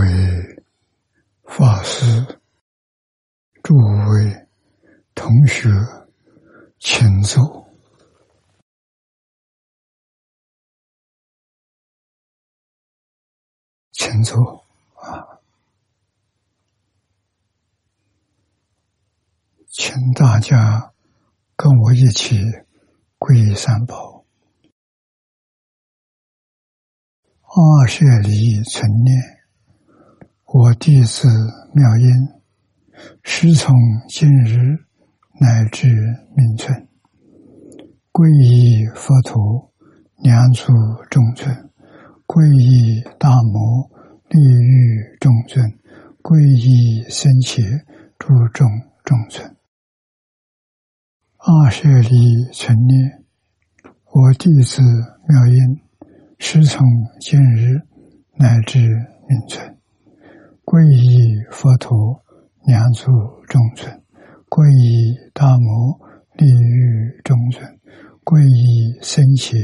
位法师、诸位同学，请坐，请坐啊！请大家跟我一起皈依三宝。二舍离存念，我弟子妙音，师从今日乃至命存，皈依佛陀，两足众尊；皈依大摩，利欲众尊；皈依僧伽，诸众众尊。二舍离存念，我弟子妙音。师从今日乃至命存，皈依佛陀，两足众尊；皈依大摩，利欲众尊；皈依僧伽，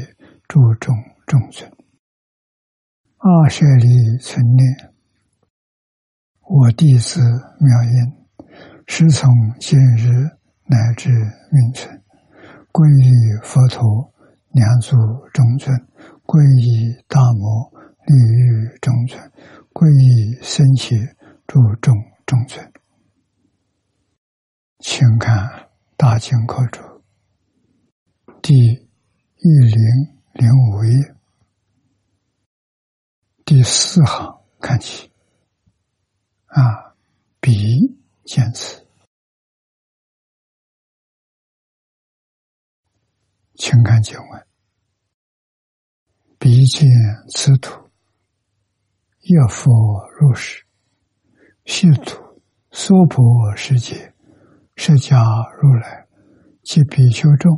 诸众众尊。二舍利存念，我弟子妙音，师从今日乃至命存，皈依佛陀，两足众尊。皈依大摩利欲中尊，皈依僧伽诸众众尊，请看大经课注第一零零五页。第四行看起。啊，比见词，请看经文。彼见此土，一佛入世，系土娑婆世界，释迦如来及比丘众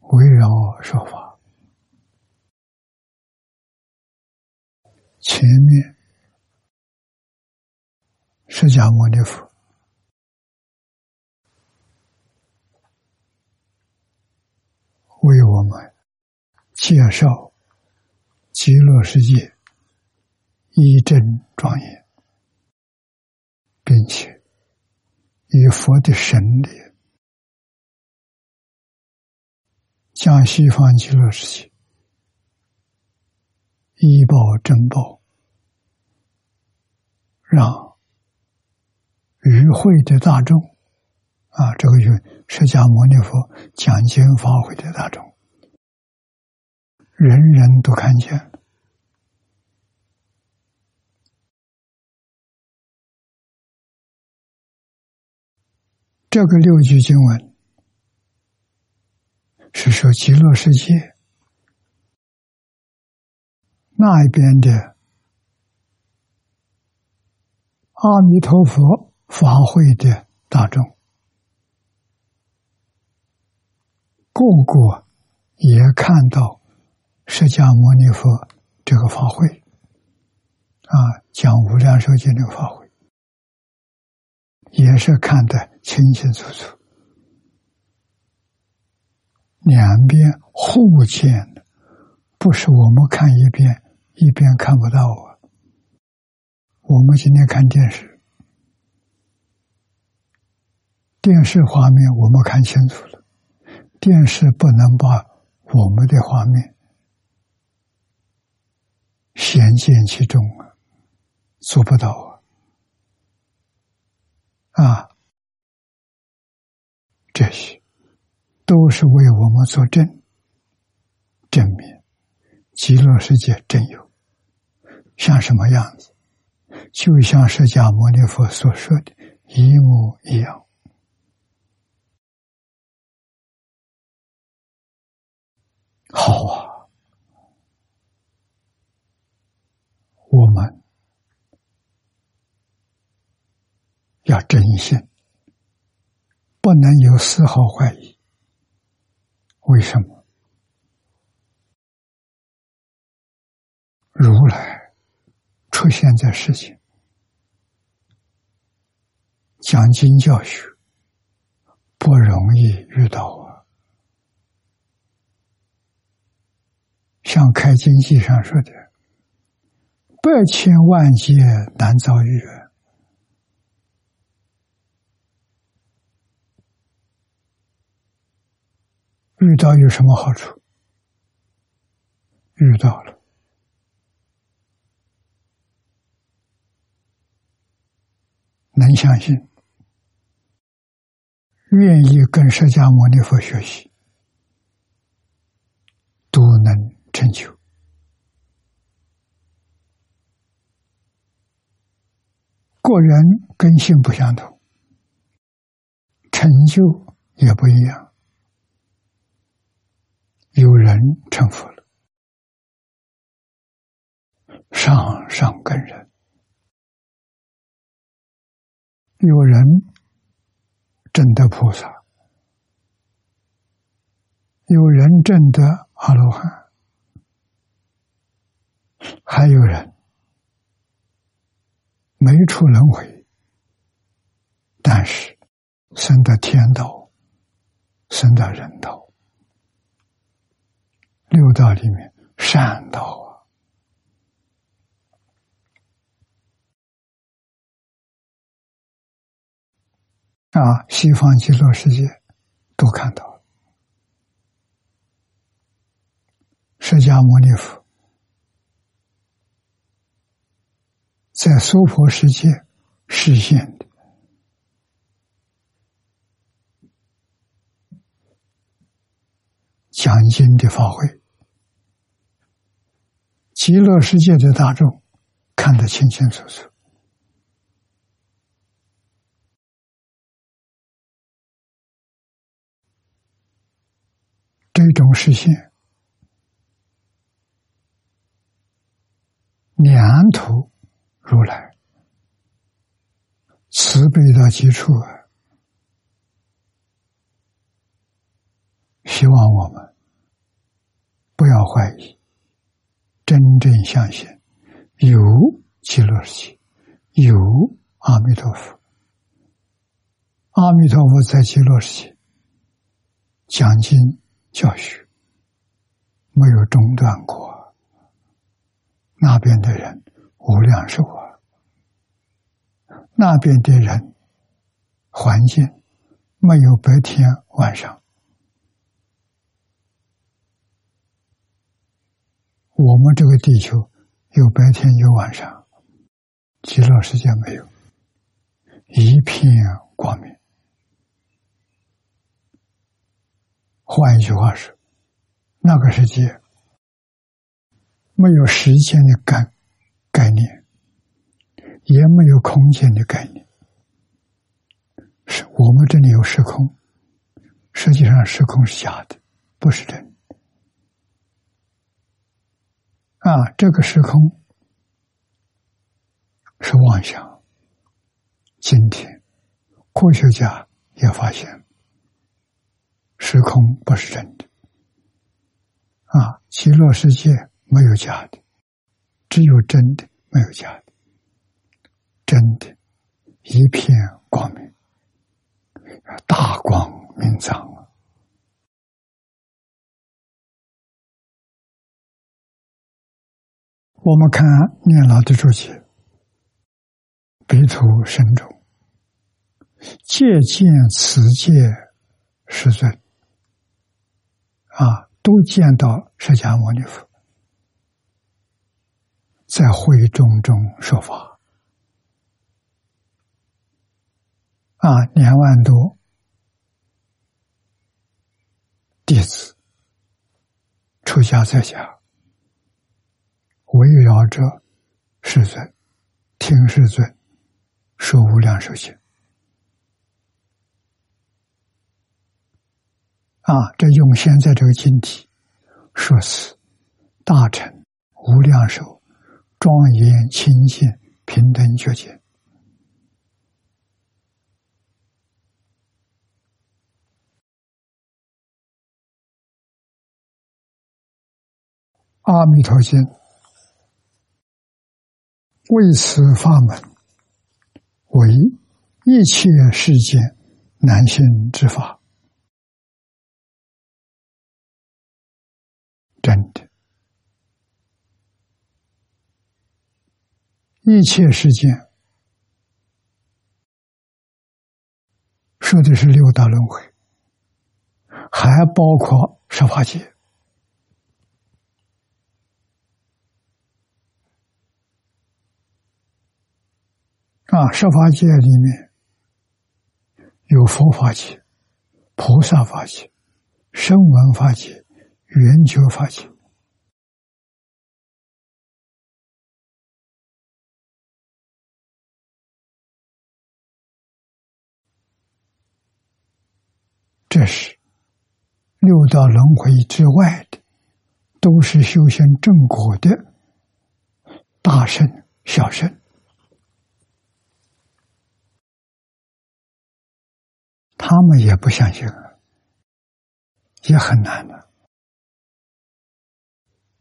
围绕说法。前面释迦牟尼佛为我们介绍。极乐世界一真庄严，并且以佛的神力，将西方极乐世界一报真报，让与会的大众啊，这个与释迦牟尼佛讲经发挥的大众。人人都看见，这个六句经文是说极乐世界那一边的阿弥陀佛法会的大众，个个也看到。释迦牟尼佛这个法会啊，讲无量寿经这个法会，也是看得清清楚楚，两边互见，不是我们看一遍一边看不到啊。我们今天看电视，电视画面我们看清楚了，电视不能把我们的画面。显见其中啊，做不到啊！啊，这些都是为我们作证，证明极乐世界真有，像什么样子，就像释迦牟尼佛所说的一模一样。好啊！我们要真心，不能有丝毫怀疑。为什么？如来出现在世间，讲经教学不容易遇到啊。像《开经记》上说的。百千万劫难遭遇。啊遇到有什么好处？遇到了，能相信，愿意跟释迦牟尼佛学习，都能成就。个人根性不相同，成就也不一样。有人成佛了，上上根人；有人证得菩萨；有人证得阿罗汉；还有人没出轮回，但是生得天道，生得人道。六道里面，善道啊，啊，西方极乐世界都看到了。释迦牟尼佛在娑婆世界实现的讲经的法会。极乐世界的大众看得清清楚楚，这种实现，两土如来慈悲的基础啊！希望我们不要怀疑。真正相信有极乐世界，有阿弥陀佛。阿弥陀佛在极乐世界讲经教学，没有中断过。那边的人无量寿啊，那边的人环境没有白天晚上。我们这个地球有白天有晚上，极乐世界没有，一片光明。换一句话说，那个世界没有时间的概概念，也没有空间的概念。是我们这里有时空，实际上时空是假的，不是真的。啊，这个时空是妄想。今天科学家也发现，时空不是真的。啊，极乐世界没有假的，只有真的，没有假的。真的，一片光明，大光明藏。我们看念老的注解，彼土深重，借见此界世尊，啊，都见到释迦牟尼佛在会中中说法，啊，两万多弟子出家在家。围绕着世尊，听世尊说无量寿经啊！这用现在这个经体说是大乘无量寿庄严清净平等觉见，阿弥陀经。为此法门，为一切世间难行之法，真的一切世间说的是六道轮回，还包括十八界。啊，十法界里面有佛法界、菩萨法界、声闻法界、圆觉法界。这是六道轮回之外的，都是修行正果的大圣、小圣，他们也不相信啊，也很难的。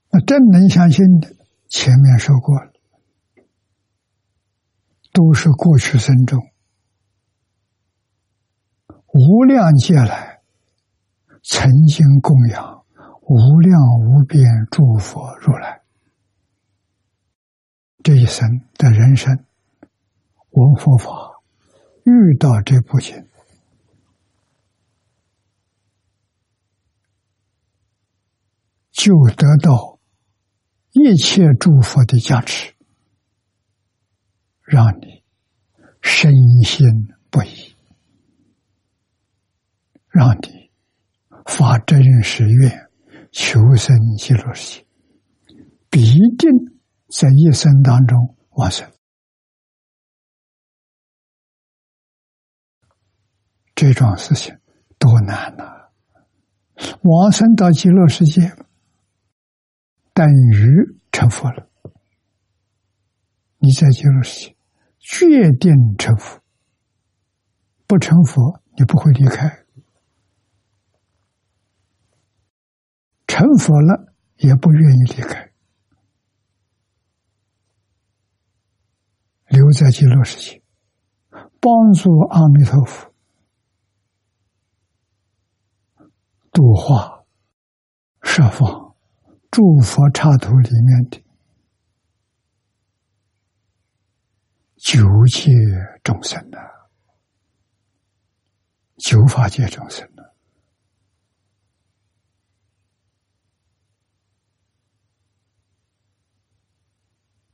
那真能相信的，前面说过了，都是过去生中。无量劫来，曾经供养无量无边诸佛如来，这一生的人生闻佛法，遇到这部经，就得到一切诸佛的加持，让你身心不移。让你发真实愿，求生极乐世界，必定在一生当中完成。这桩事情多难呐！往生到极乐世界，等于成佛了。你在极乐世界决定成佛，不成佛，你不会离开。成佛了，也不愿意离开，留在极乐世界，帮助阿弥陀佛度化、设放诸佛刹土里面的九界众生呐，九法界众生。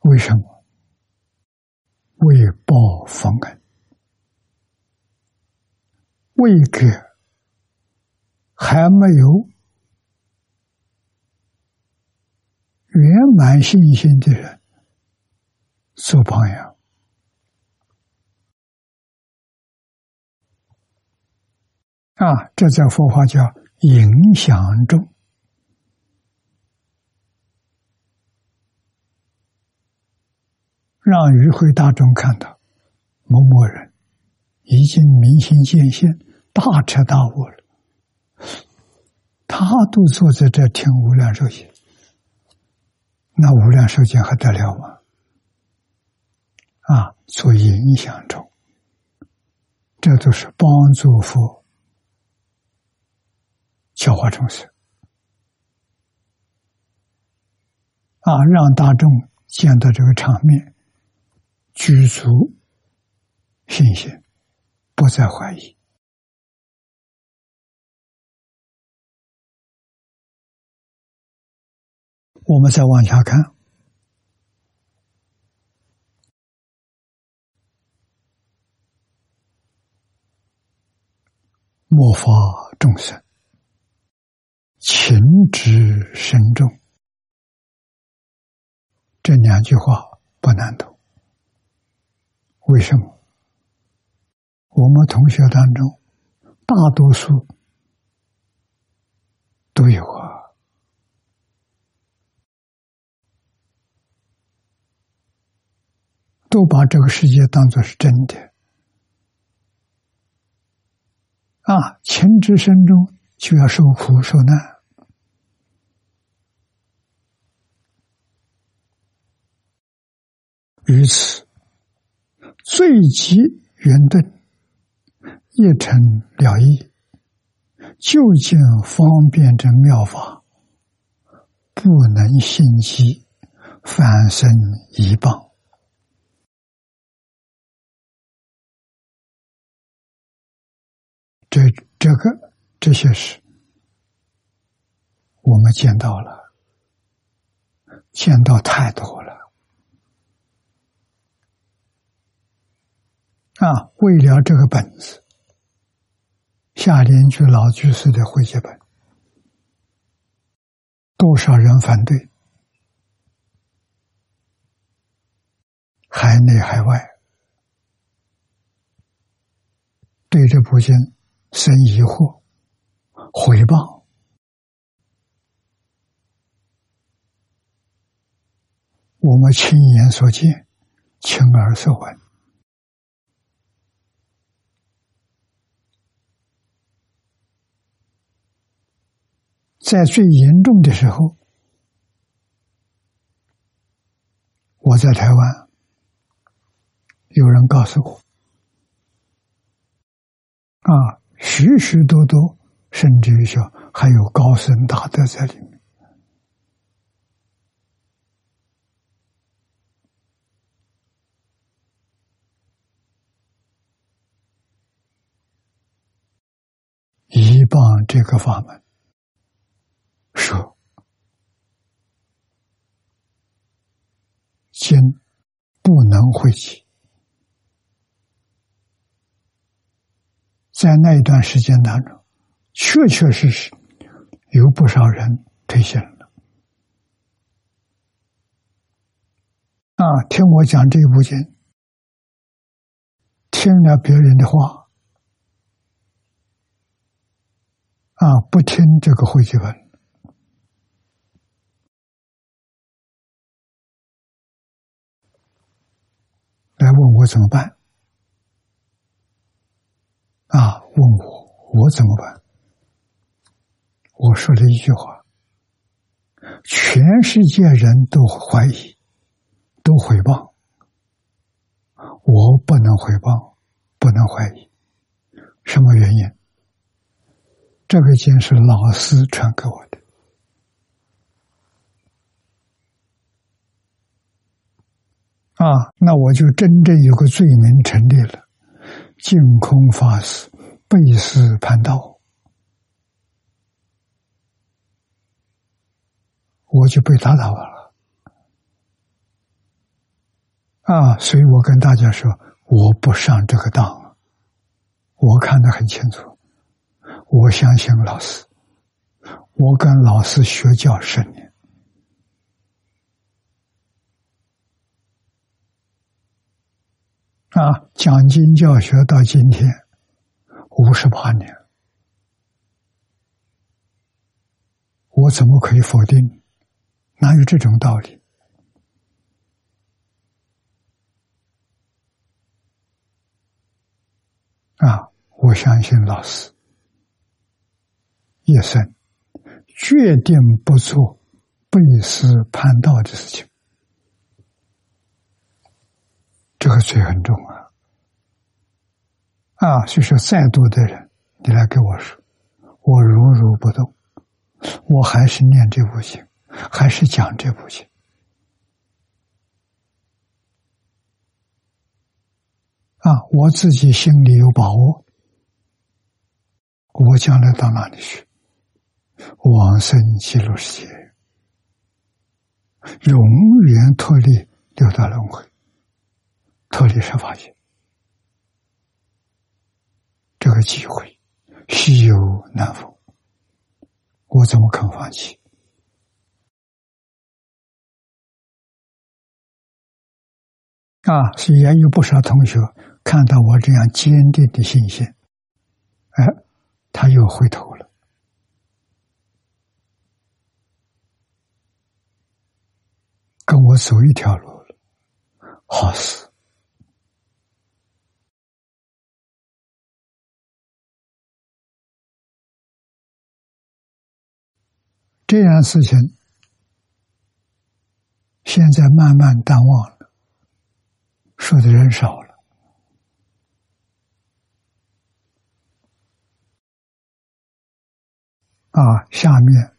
为什么？为报方恩，为给还没有圆满信心的人做朋友啊！这在佛法叫影响中。让与会大众看到，某某人已经明心见性、大彻大悟了，他都坐在这听无量寿经，那无量寿经还得了吗？啊，做影响中，这都是帮助佛教化众生啊，让大众见到这个场面。具足信心，不再怀疑。我们再往下看，莫发众生，情之深重。这两句话不难读。为什么？我们同学当中，大多数都有啊，都把这个世界当做是真的啊！情之深中就要受苦受难，于此。最极圆顿，一成了义，究竟方便之妙法，不能信机，反生一棒。这这个这些事，我们见到了，见到太多了啊！为了这个本子，下联居老居士的会写本，多少人反对？海内海外。对这部经生疑惑、回报，我们亲眼所见、亲耳所闻，在最严重的时候，我在台湾，有人告诉我。啊，许许多多，甚至于说还有高僧大德在里面。一棒这个法门，说经不能汇集。在那一段时间当中，确确实实有不少人退休了。啊，听我讲这一部经，听了别人的话，啊，不听这个会集文，来问我怎么办。啊！问我我怎么办？我说了一句话：全世界人都怀疑，都回报，我不能回报，不能怀疑。什么原因？这个经是老师传给我的。啊，那我就真正有个罪名成立了。净空法师背师盘道，我就被打倒了啊！所以我跟大家说，我不上这个当，我看得很清楚，我相信老师，我跟老师学教十年。啊，讲经教学到今天五十八年，我怎么可以否定？哪有这种道理？啊，我相信老师一生决定不做背师叛道的事情。这个罪很重啊！啊，所以说，再多的人，你来跟我说，我如如不动，我还是念这部经，还是讲这部经啊！我自己心里有把握，我将来到哪里去？往生极乐世界，永远脱离六道轮回。脱离十法界，这个机会稀有难逢，我怎么肯放弃？啊，所以也有不少同学看到我这样坚定的信心，哎，他又回头了，跟我走一条路了，好事。这样事情，现在慢慢淡忘了，说的人少了。啊，下面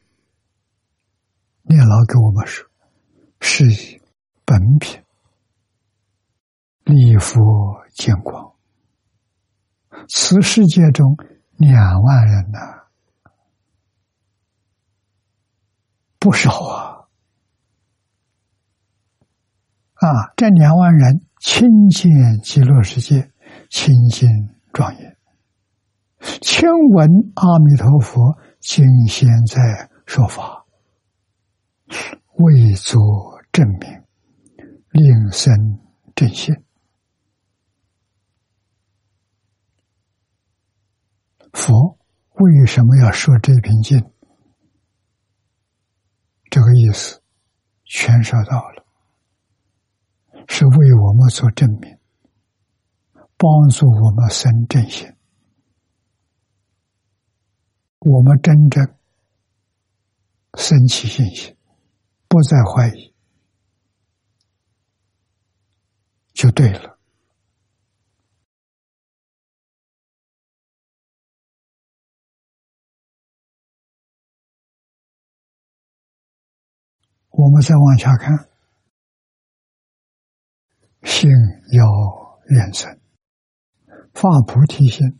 念老给我们说：“是以本品立佛见光，此世界中两万人呐，不少啊！啊，这两万人亲见极乐世界，清净庄严，听闻阿弥陀佛今现在说法，为作证明，令生正信。佛为什么要说这瓶经？这个意思全说到了，是为我们做证明，帮助我们生正心，我们真正升起信心，不再怀疑，就对了。我们再往下看，心要远生，发菩提心，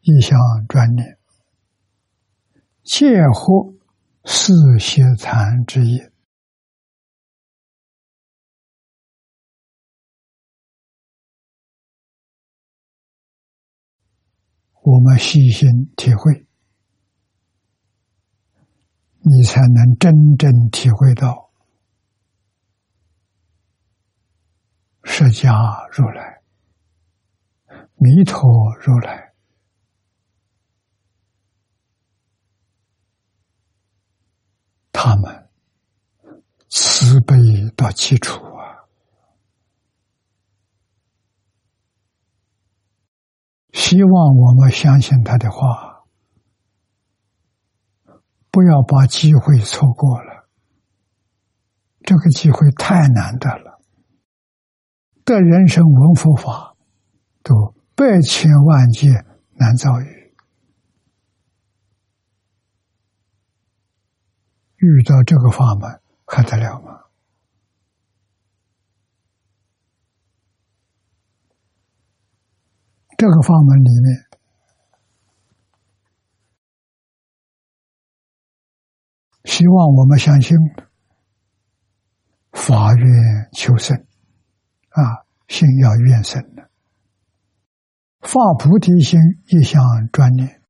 一向专念，皆获四邪禅之一。我们细心体会。你才能真正体会到释迦如来、弥陀如来，他们慈悲到基础啊！希望我们相信他的话。不要把机会错过了，这个机会太难得了。得人生闻佛法，都百千万劫难遭遇。遇到这个法门还得了吗？这个法门里面。希望我们相信法愿求生啊，心要愿生的，发菩提心一向专念，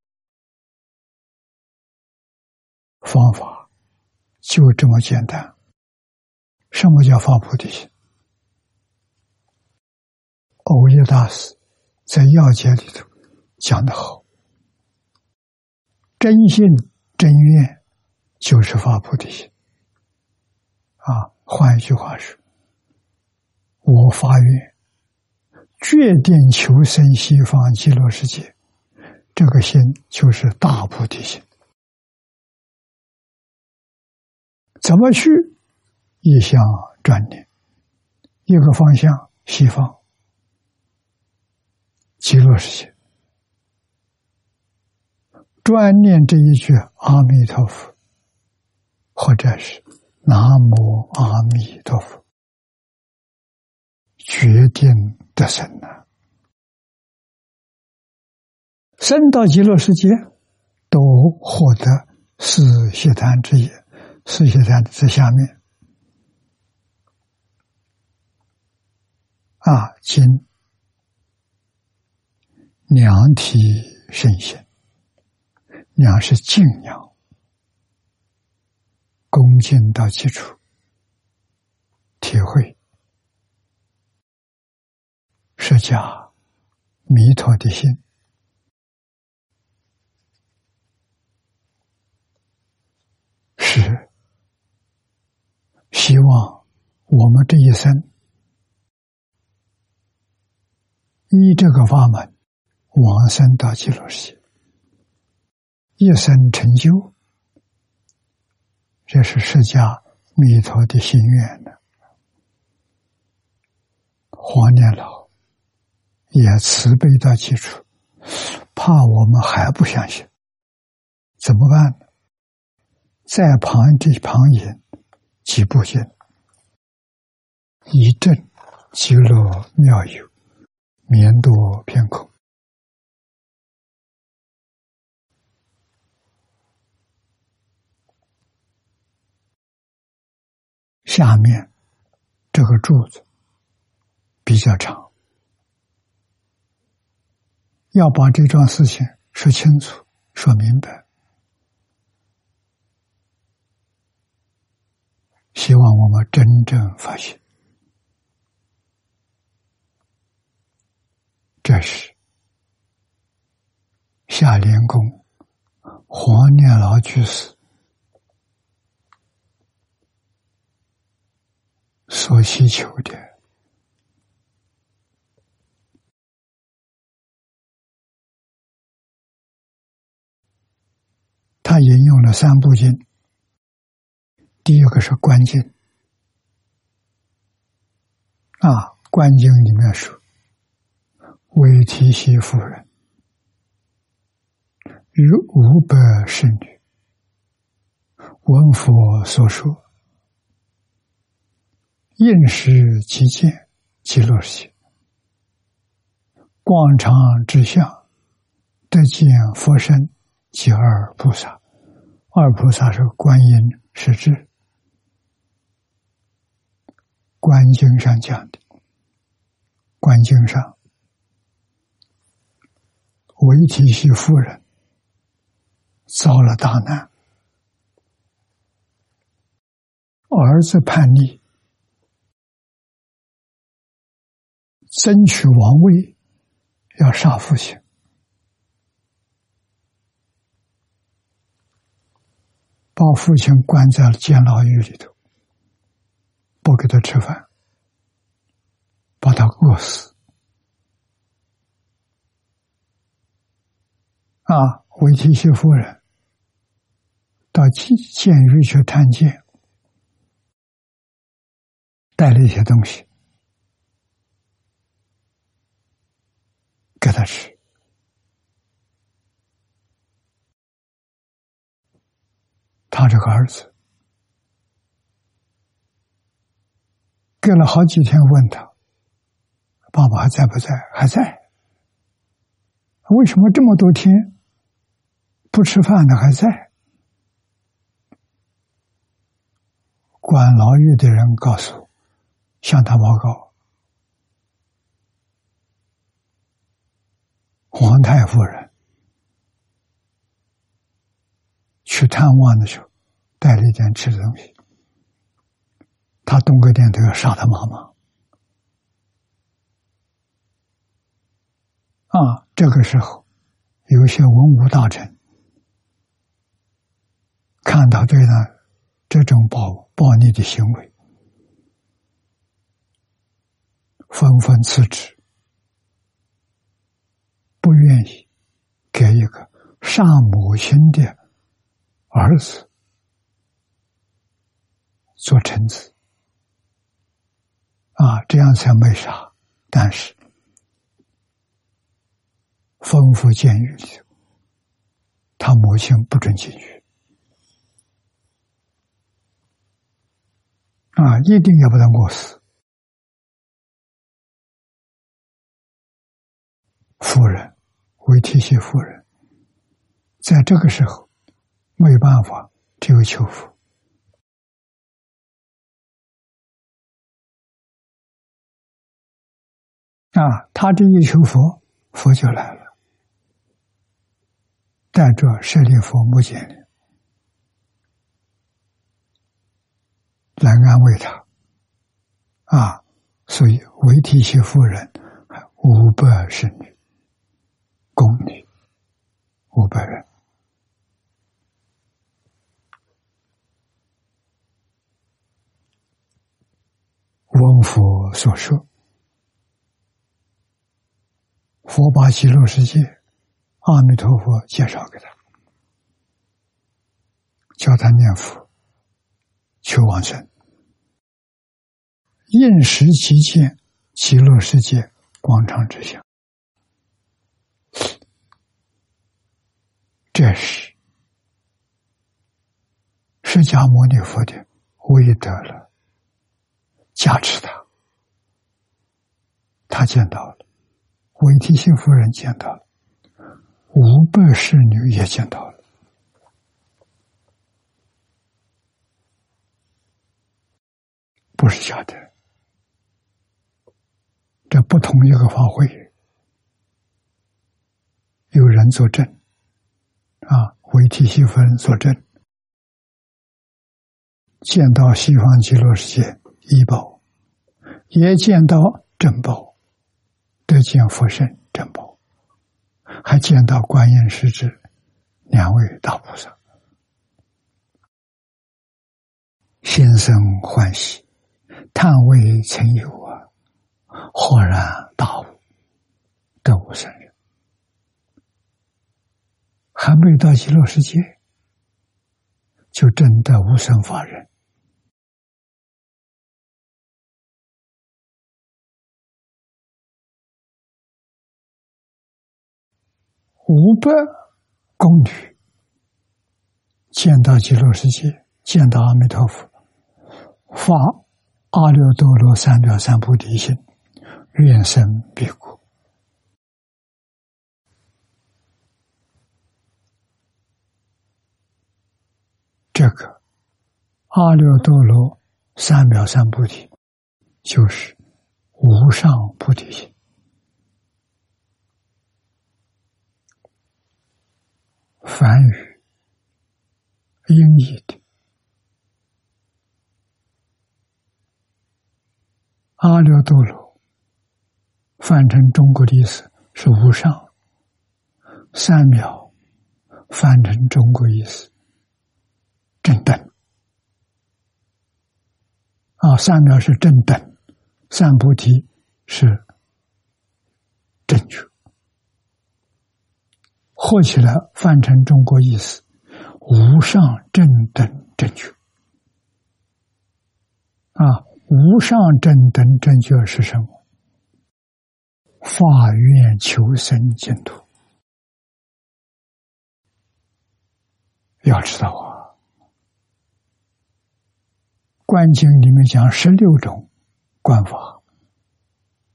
方法就这么简单。什么叫发菩提心？欧耶大师在要解里头讲的好，真心真愿。就是发菩提心啊！换一句话说，我发愿，决定求生西方极乐世界，这个心就是大菩提心。怎么去？一向专念，一个方向西方极乐世界，专念这一句阿弥陀佛。或者是南无阿弥陀佛，决定得生呐，生到极乐世界，都获得四谢坛之业。四谢坛之下面啊，今两体圣贤，两是敬仰。恭敬到基础，体会释迦弥陀的心，是希望我们这一生依这个法门往生到极乐世界，一生成就。这是释迦弥陀的心愿呢。黄年老也慈悲到极处，怕我们还不相信，怎么办呢？在旁地旁引几步见，一阵极乐妙有，绵多片刻。下面这个柱子比较长，要把这桩事情说清楚、说明白。希望我们真正发现，这是夏莲公黄念老居士所需求的。他引用了三部经。第一个是观经。啊，观经里面说：“为提携夫人。与五百圣女。闻佛所说，应时即见极乐世界，广场之相，得见佛身。及二菩萨。二菩萨是观音是智。”观经上讲的，观经上，韦提希夫人遭了大难，儿子叛逆，争取王位，要杀父亲，把父亲关在监牢狱里头。不给他吃饭，把他饿死。啊，维提西夫人到监监狱去探监，带了一些东西给他吃。他这个儿子。隔了好几天，问他：“爸爸还在不在？”“还在。”“为什么这么多天不吃饭呢？”“还在。”管牢狱的人告诉，向他报告：“皇太夫人去探望的时候，带了一点吃的东西。”他动个念头要杀他妈妈啊！这个时候，有些文武大臣看到这呢这种暴暴力的行为，纷纷辞职，不愿意给一个杀母亲的儿子做臣子。啊，这样才没啥。但是，丰富监狱里，他母亲不准进去。啊，一定要把他饿死。夫人，为提携夫人，在这个时候没有办法，只有求福。啊，他这一求佛，佛就来了，带着舍利佛目犍连来安慰他。啊，所以为提携夫人五百侍女、宫女五百人，闻佛所说。佛把极乐世界，阿弥陀佛介绍给他，教他念佛，求往生，应时即见极乐世界广场之相。这是释迦牟尼佛的威德了，加持他，他见到了。韦提信夫人见到了，五百侍女也见到了。不是假的。这不同一个法会，有人作证，啊，为提西夫人作证，见到西方极乐世界医报，也见到正报，得见佛身正报，还见到观音师之两位大菩萨，心生欢喜，叹未曾有啊。豁然大悟，得无生人，还没到极乐世界，就真的无生法忍。五百宫女见到极乐世界，见到阿弥陀佛，发阿耨多罗三藐三菩提心。愿生彼国。这个阿耨多罗三藐三菩提，就是无上菩提心。梵语音译的阿耨多罗。翻成中国的意思是无上，三秒翻成中国意思正等啊，三秒是正等，三菩提是正确，合起来翻成中国意思无上正等正觉啊，无上正等正觉是什么？法愿求生净土，要知道啊，观经里面讲十六种观法，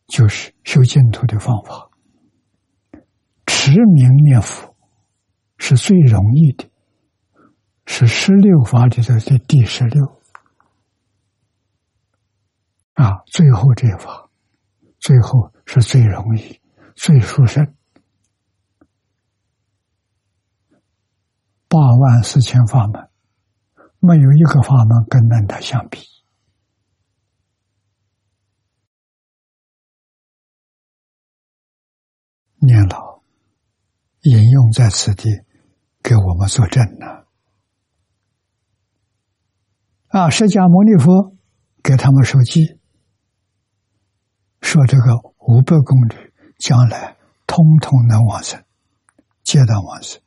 就是修净土的方法。持名念佛是最容易的，是十六法里头的第十六啊，最后这法，最后。是最容易、最殊胜。八万四千法门，没有一个法门跟那它相比。念老引用在此地，给我们作证呢。啊，释迦牟尼佛给他们授记，说这个。五百公里，将来通通能往生，皆当往生，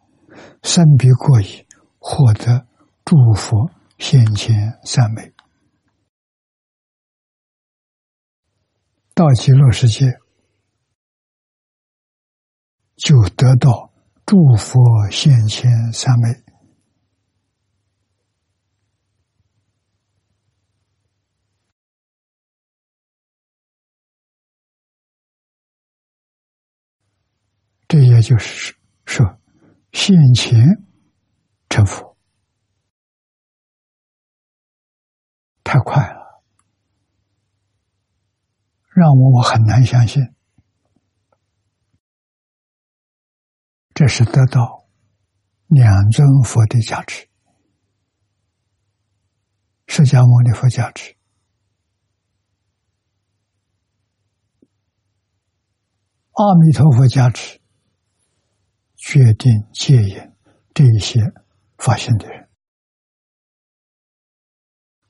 生彼过矣，获得诸佛先前三昧，到极乐世界就得到诸佛先前三昧。这也就是说，现前成佛太快了，让我我很难相信。这是得到两尊佛的加持，释迦牟尼佛加持，阿弥陀佛加持。决定戒烟这一些发现的人。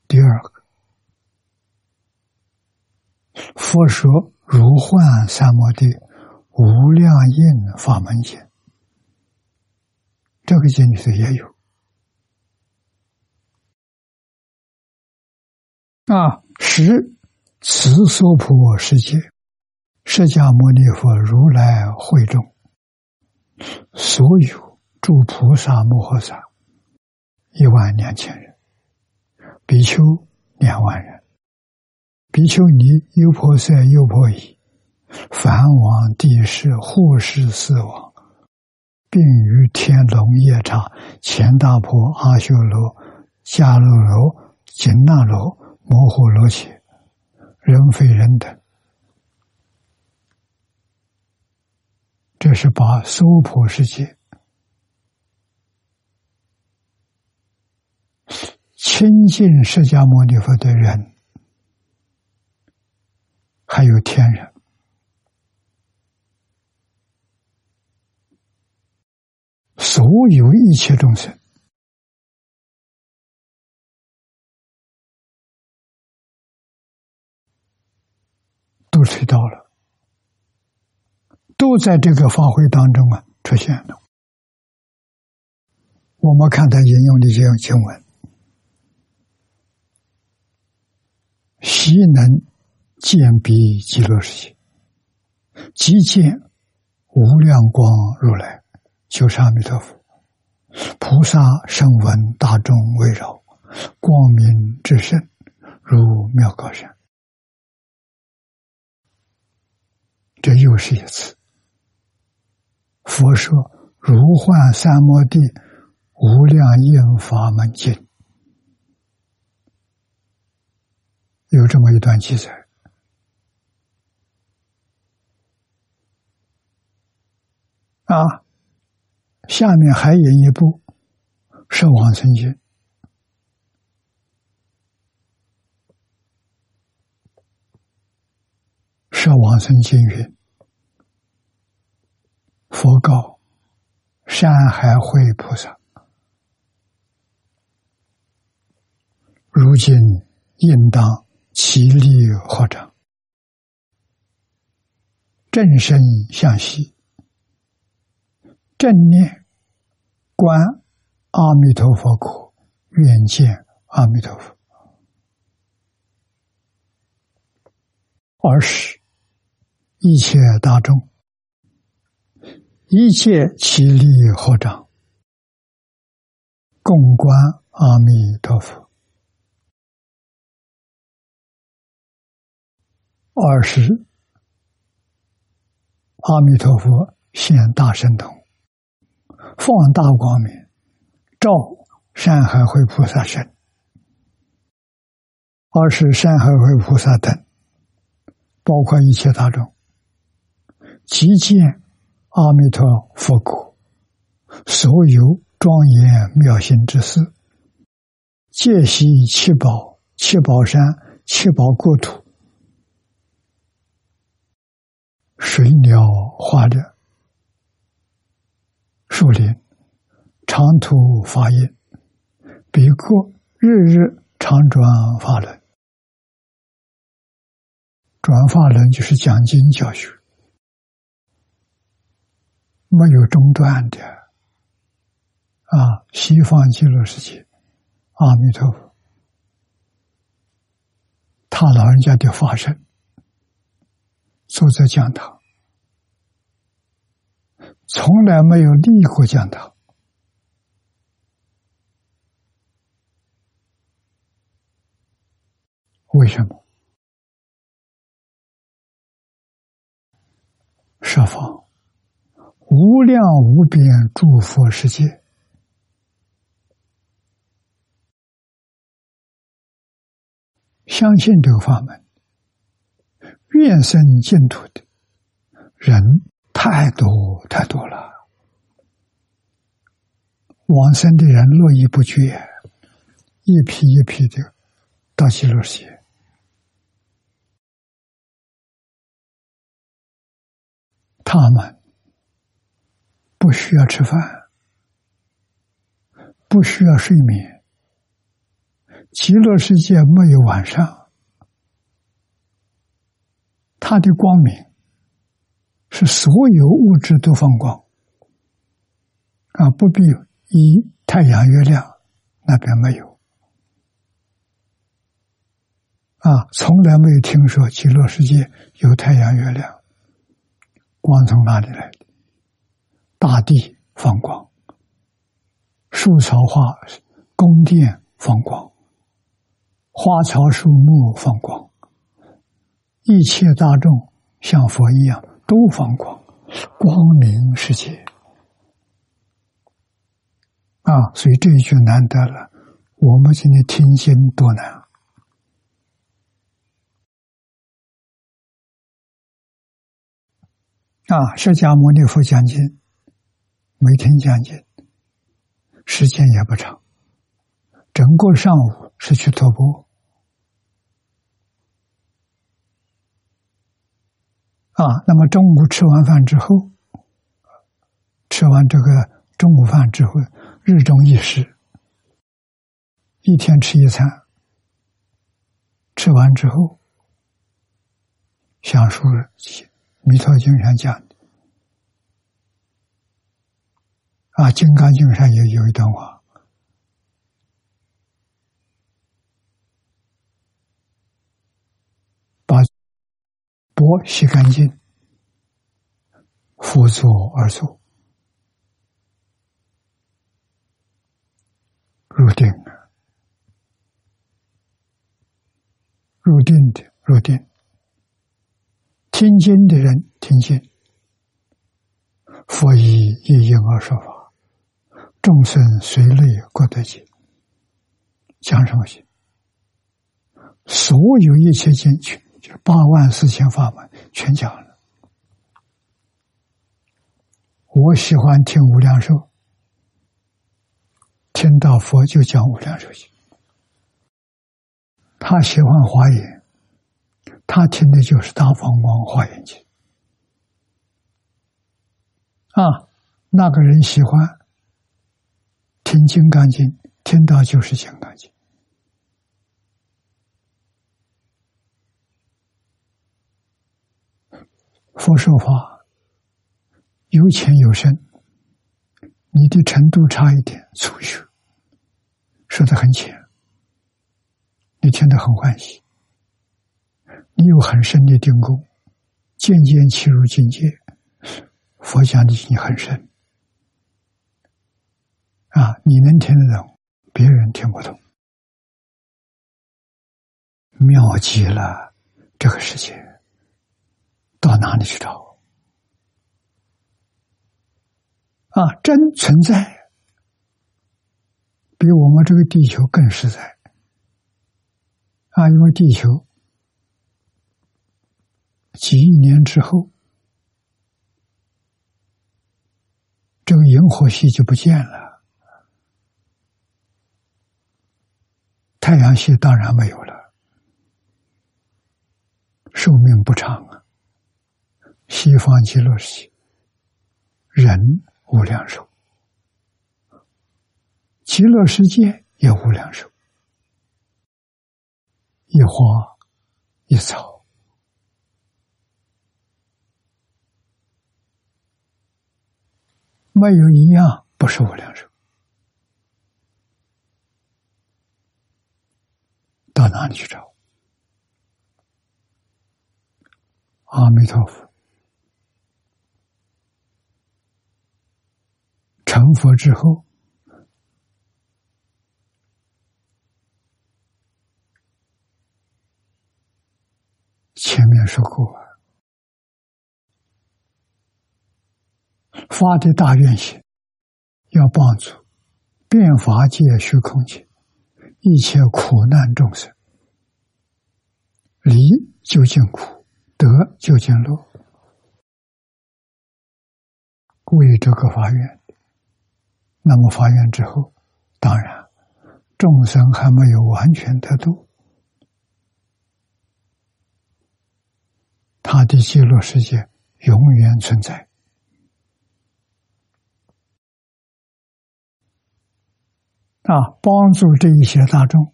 第二个，佛说如幻三摩地无量印法门经，这个经里头也有啊，十慈娑婆世界，释迦牟尼佛如来会众。所有诸菩萨摩诃萨一万两千人，比丘两万人，比丘尼优婆塞、优婆夷、梵王、帝释、护世四王，并于天龙夜叉、乾大婆、阿修罗、迦楼罗、紧那罗、摩诃罗伽，人非人等。这是把娑婆世界亲近释迦牟尼佛的人，还有天人，所有一切众生，都吹到了。都在这个发挥当中啊出现了。我们看他引用的这样经文：“习能见彼极乐世界，即见无量光如来，就是阿弥陀佛，菩萨声闻大众围绕，光明至圣，如妙高山。”这又是一次。佛说《如幻三摩地无量应法门经》有这么一段记载啊，下面还有一部《摄往生经》，《摄往生经》云。佛告山海会菩萨：“如今应当起立合掌，正身向西，正念观阿弥陀佛苦，愿见阿弥陀佛。而是，一切大众。”一切起立合掌，共观阿弥陀佛。二是阿弥陀佛现大神通，放大光明，照山海会菩萨身。二是山海会菩萨等，包括一切大众，即见。阿弥陀佛国，所有庄严妙心之事，皆悉七宝、七宝山、七宝国土、水鸟花的树林，长途发音，比过日日常转法轮，转法轮就是讲经教学。没有中断的啊！西方极乐世界，阿弥陀佛，他老人家的化身坐在讲堂，从来没有立过讲堂。为什么？设防。无量无边诸佛世界，相信这个法门，愿生净土的人太多太多了，往生的人络绎不绝，一批一批的到极乐世界，他们。不需要吃饭，不需要睡眠。极乐世界没有晚上，它的光明是所有物质都放光啊，不必以太阳、月亮那边没有啊，从来没有听说极乐世界有太阳、月亮，光从哪里来的？大地放光，树草花宫殿放光，花草树木放光，一切大众像佛一样都放光，光明世界啊！所以这一句难得了，我们今天听经多难。啊，释迦牟尼佛讲经，每天讲经，时间也不长，整个上午是去托钵。啊，那么中午吃完饭之后，吃完这个中午饭之后，日中一食，一天吃一餐。吃完之后，想说《弥陀经》上讲的，啊，《金刚经》上也有一段话，把钵洗干净，辅佐而坐，入定。入定的入定，听经的人听经，佛以一因而说法，众生随类各得去。讲什么经？所有一切经全，就就八万四千法门全讲了。我喜欢听无量寿，听到佛就讲无量寿经。他喜欢华严，他听的就是大方光华严经。啊，那个人喜欢听金刚经，听到就是金刚经。佛说法有浅有深，你的程度差一点，粗学说的很浅。你听得很欢喜，你有很深的定功，渐渐切入境界，佛讲的经很深啊！你能听得懂，别人听不懂，妙极了！这个世界到哪里去找？啊，真存在，比我们这个地球更实在。啊，因为地球几亿年之后，这个银河系就不见了，太阳系当然没有了，寿命不长啊。西方极乐世界，人无量寿，极乐世界也无量寿。一花一草，没有一样不是无量寿。到哪里去找？阿弥陀佛，成佛之后。前面说过，发的大愿心，要帮助变法界虚空界一切苦难众生，离究竟苦，得究竟乐。为这个发愿，那么发愿之后，当然众生还没有完全得度。他的极乐世界永远存在啊！帮助这一些大众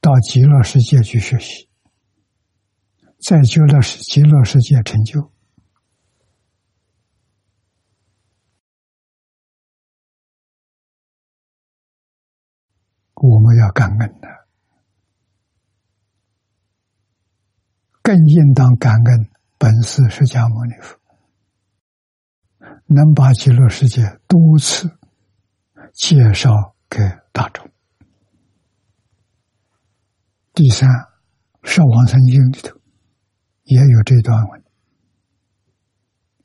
到极乐世界去学习，在极乐世极乐世界成就，我们要感恩的。更应当感恩本师释迦牟尼佛，能把极乐世界多次介绍给大众。第三，《是往生经》里头也有这段文，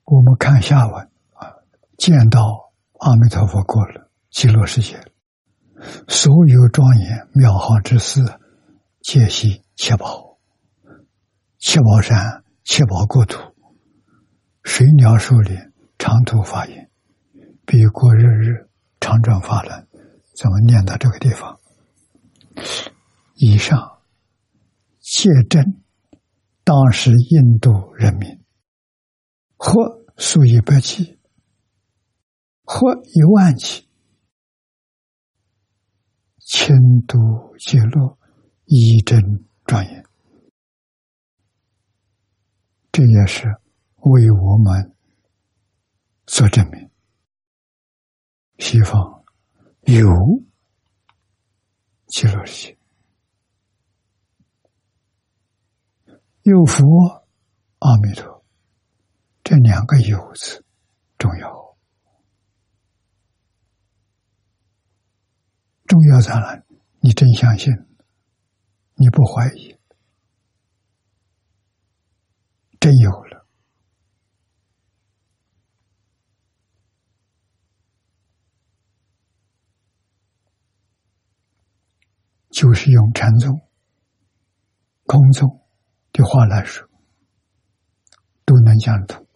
我们看下文啊，见到阿弥陀佛过了极乐世界，所有庄严妙好之事，皆悉切宝。七宝山七宝国土，水鸟树林，长途发言，彼国日日，长转法轮。怎么念到这个地方？以上皆证，当时印度人民，或数以百计，或一万计，千度极乐，一真庄严。这也是为我们所证明。西方有极乐世界，有佛阿弥陀，这两个“有”字重要。重要在哪？你真相信，你不怀疑。真有了，就是用禅宗、空宗的话来说，都能讲通。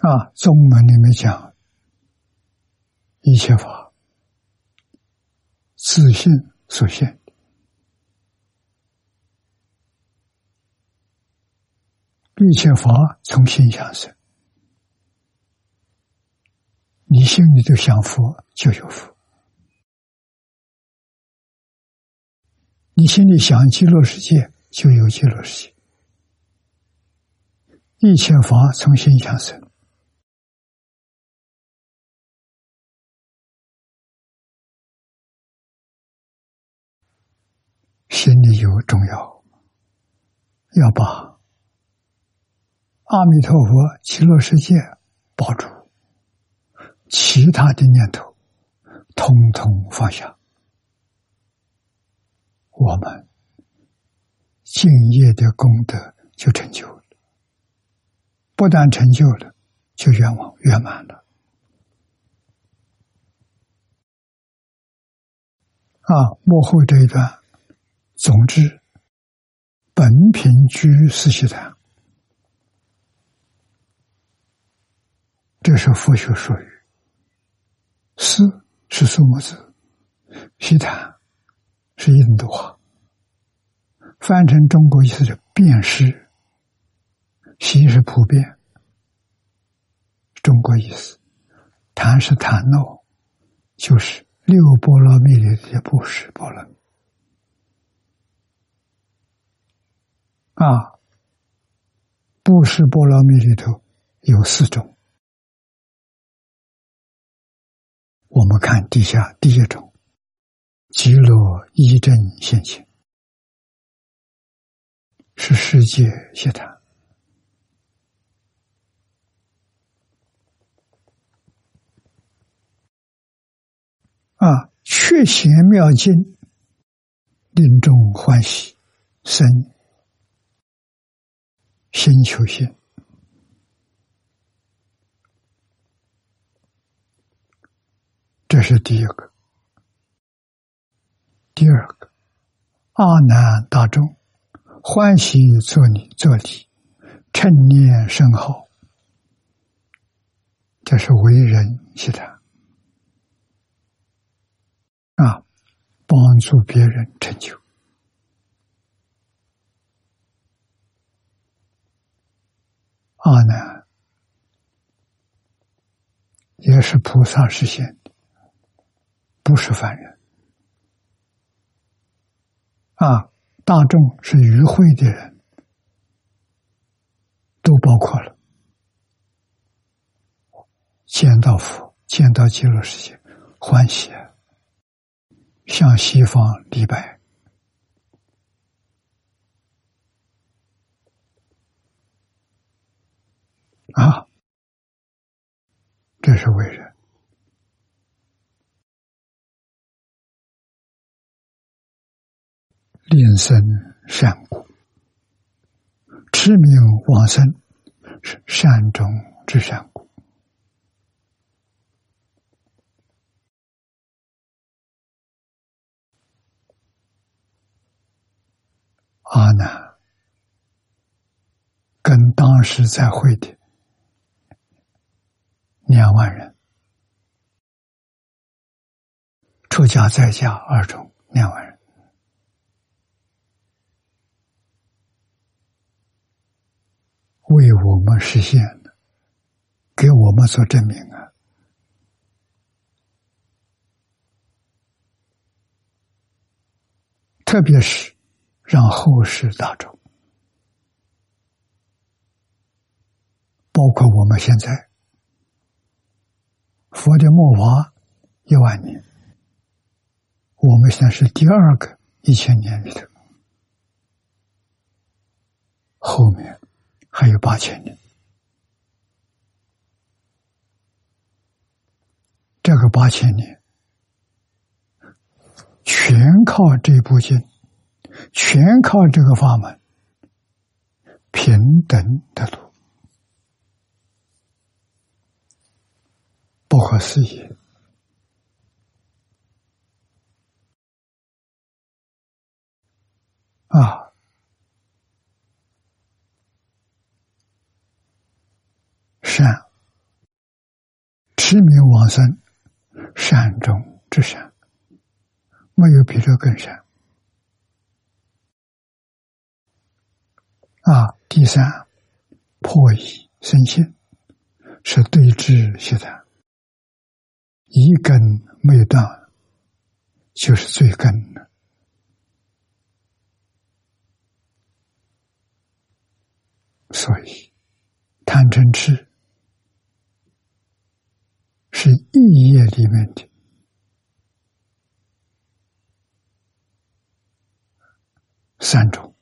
啊，宗门里面讲，一切法自信所现。一切法从心想生，你心里就想佛就有佛；你心里想极乐世界就有极乐世界。一切法从心想生，心里有重要，要把。阿弥陀佛，极乐世界保住，其他的念头通通放下，我们敬业的功德就成就了。不但成就了，就愿望圆满了。啊，幕后这一段，总之，本品居四悉檀。这是佛学术语，四是数目字，西谈是印度话，翻成中国意思是辨识，西是普遍，中国意思，谈是谈诺，就是六波罗蜜里的布施波罗蜜。啊，布施波罗蜜里头有四种。我们看底下第一种，极乐一真现前，是世界现谈啊，确贤妙境，令众欢喜，生心求心。这是第一个，第二个，阿难大众欢喜做礼做礼，称念甚好，这是为人习谈啊，帮助别人成就。阿难也是菩萨实现的。不是凡人啊！大众是与会的人，都包括了。见到佛，见到极乐世界，欢喜，向西方礼拜啊，这是为人。令生善果，持名往生是善终之善果。阿难跟当时在会的两万人，出家在家二众两万人，为我们实现的，给我们做证明啊！特别是让后世大众。包括我们现在，佛的末法一万年，我们现在是第二个一千年里头，后面还有八千年，这个八千年全靠这部经，全靠这个法门，平等的路。不可思议啊！善，痴迷往生，善中之善，没有比这更善啊！第三，破疑生信，是对治现在。一根没断，就是最根的。所以，贪嗔痴是意业里面的三种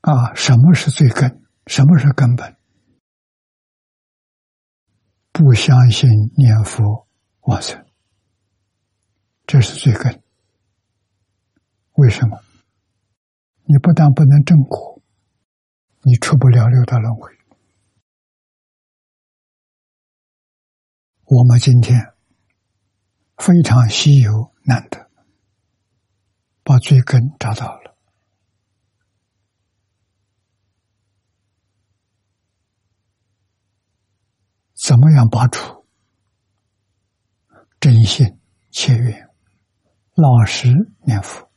啊。什么是最根？什么是根本？不相信念佛往生，这是最根。为什么？你不但不能证果，你出不了六道轮回。我们今天非常稀有难得，把最根找到了。怎么样拔除？真心切愿，老实念佛。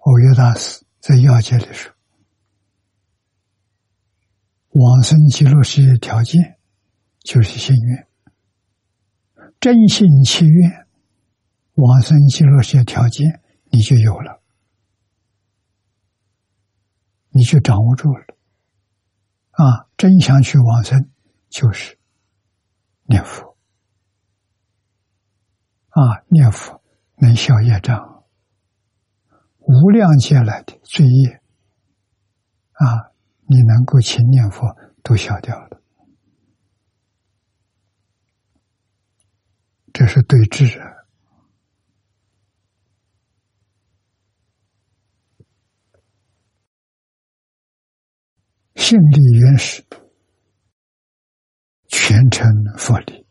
欧耶大师在要解的时候，往生极乐世界条件就是心愿，真心切愿，往生极乐世界条件你就有了，你就掌握住了。啊，真想去往生，就是念佛。啊，念佛能消业障，无量劫来的罪业，啊，你能够勤念佛，都消掉了。这是对治啊性力原始，全程佛力，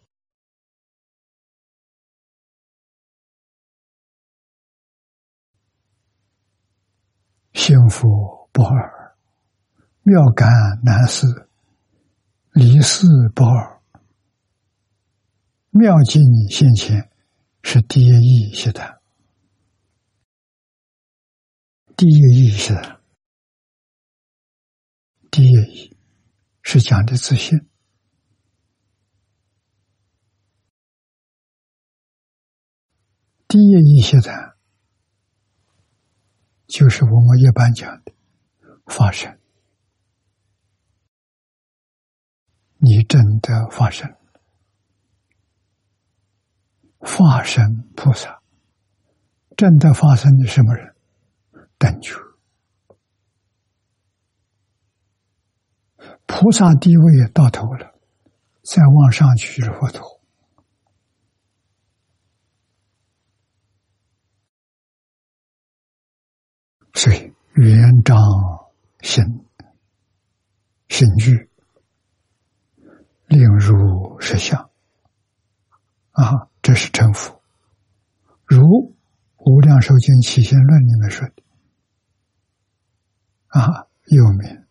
幸福不二，妙感难思，离世不二，妙境现前，是第一义习的，第一义习的。第一义是讲的自信，第一义现在就是我们一般讲的发生，你真的发生，化身菩萨，真的发生的什么人？等觉。菩萨地位也到头了，再往上去是佛陀。所以圆章心心具，令入实相啊，这是成佛。如《无量寿经起心论》里面说的啊，又名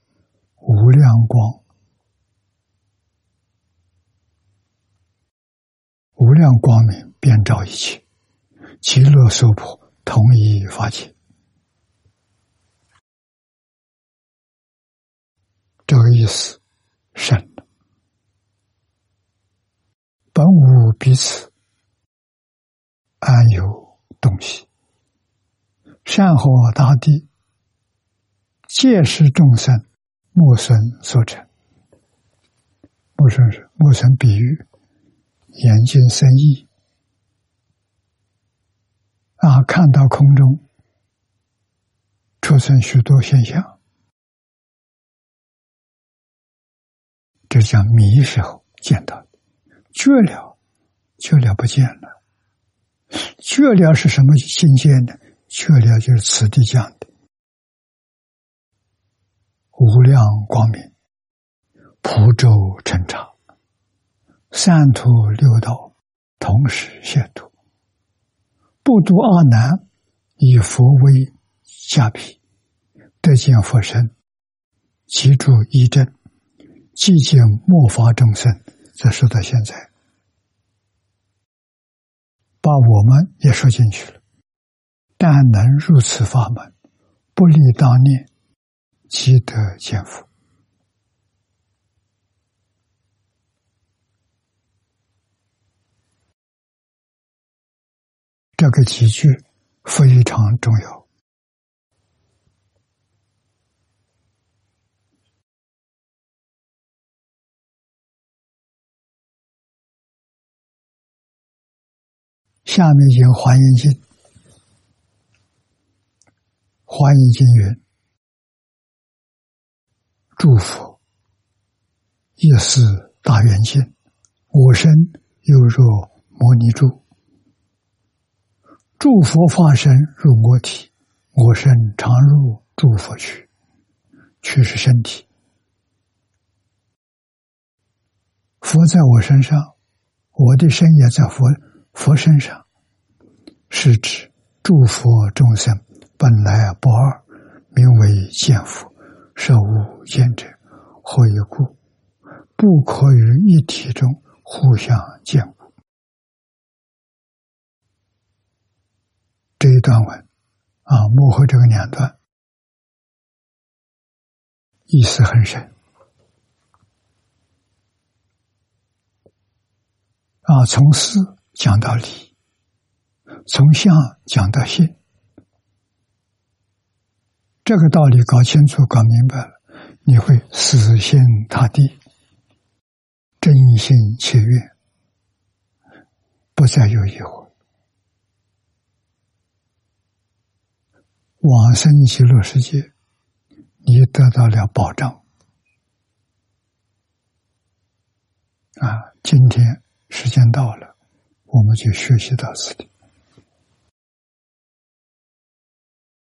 无量光，无量光明遍照一切，极乐娑婆同一法界。这个意思深了，本无彼此，安有东西？善火大地，皆是众生木孙所成。木孙是木孙比喻，眼睛生意啊，看到空中出现许多现象。这叫迷时候见到的，觉了，觉了不见了。觉了是什么境界呢？觉了就是此地讲的无量光明，普周成常，三途六道同时现度，不度阿难，以佛为下皮，得见佛身，其住一真。寂静末法众生，这说到现在，把我们也说进去了。但能入此法门，不立当念，即得见佛。这个几句非常重要。下面讲《华严经》，《华严经》云：“祝福一思大圆镜，我身又若摩尼珠。诸佛化身入我体，我身常入诸佛去，却是身体。佛在我身上，我的身也在佛佛身上。”是指诸佛众生本来不二，名为见佛，实无见者，何以故？不可于一体中互相见故。这一段文啊，幕后这个两段意思很深啊，从思讲到理。从相讲到性，这个道理搞清楚、搞明白了，你会死心塌地、真心切愿，不再有疑惑。往生极乐世界，你得到了保障。啊，今天时间到了，我们就学习到此地。